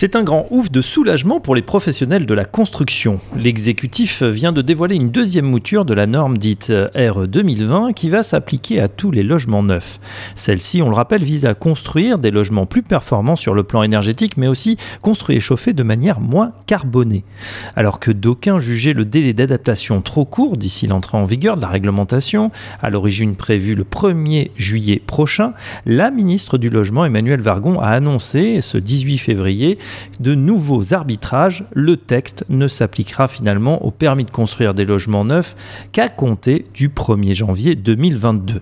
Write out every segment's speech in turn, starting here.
C'est un grand ouf de soulagement pour les professionnels de la construction. L'exécutif vient de dévoiler une deuxième mouture de la norme dite R 2020 qui va s'appliquer à tous les logements neufs. Celle-ci, on le rappelle, vise à construire des logements plus performants sur le plan énergétique, mais aussi construits et chauffés de manière moins carbonée. Alors que d'aucuns jugeaient le délai d'adaptation trop court d'ici l'entrée en vigueur de la réglementation, à l'origine prévue le 1er juillet prochain, la ministre du Logement, Emmanuel Vargon, a annoncé ce 18 février de nouveaux arbitrages, le texte ne s'appliquera finalement au permis de construire des logements neufs qu'à compter du 1er janvier 2022.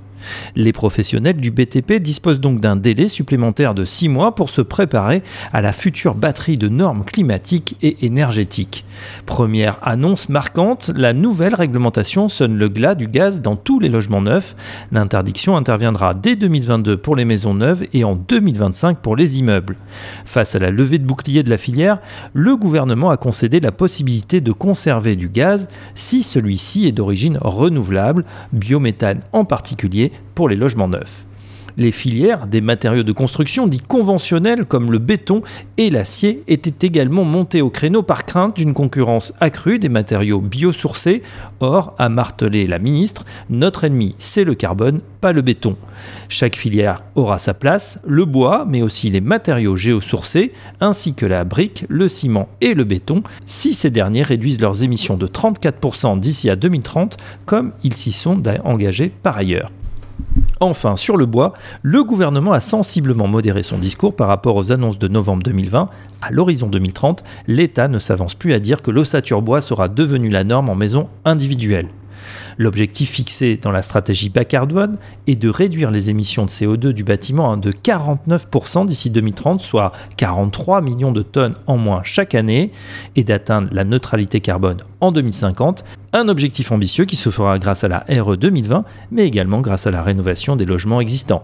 Les professionnels du BTP disposent donc d'un délai supplémentaire de 6 mois pour se préparer à la future batterie de normes climatiques et énergétiques. Première annonce marquante, la nouvelle réglementation sonne le glas du gaz dans tous les logements neufs. L'interdiction interviendra dès 2022 pour les maisons neuves et en 2025 pour les immeubles. Face à la levée de de la filière, le gouvernement a concédé la possibilité de conserver du gaz si celui-ci est d'origine renouvelable, biométhane en particulier, pour les logements neufs. Les filières des matériaux de construction dits conventionnels comme le béton et l'acier étaient également montées au créneau par crainte d'une concurrence accrue des matériaux biosourcés. Or, a martelé la ministre, notre ennemi c'est le carbone, pas le béton. Chaque filière aura sa place, le bois, mais aussi les matériaux géosourcés, ainsi que la brique, le ciment et le béton, si ces derniers réduisent leurs émissions de 34% d'ici à 2030, comme ils s'y sont engagés par ailleurs. Enfin, sur le bois, le gouvernement a sensiblement modéré son discours par rapport aux annonces de novembre 2020. À l'horizon 2030, l'État ne s'avance plus à dire que l'ossature bois sera devenue la norme en maison individuelle. L'objectif fixé dans la stratégie bas carbone est de réduire les émissions de CO2 du bâtiment de 49% d'ici 2030, soit 43 millions de tonnes en moins chaque année, et d'atteindre la neutralité carbone en 2050, un objectif ambitieux qui se fera grâce à la RE 2020, mais également grâce à la rénovation des logements existants.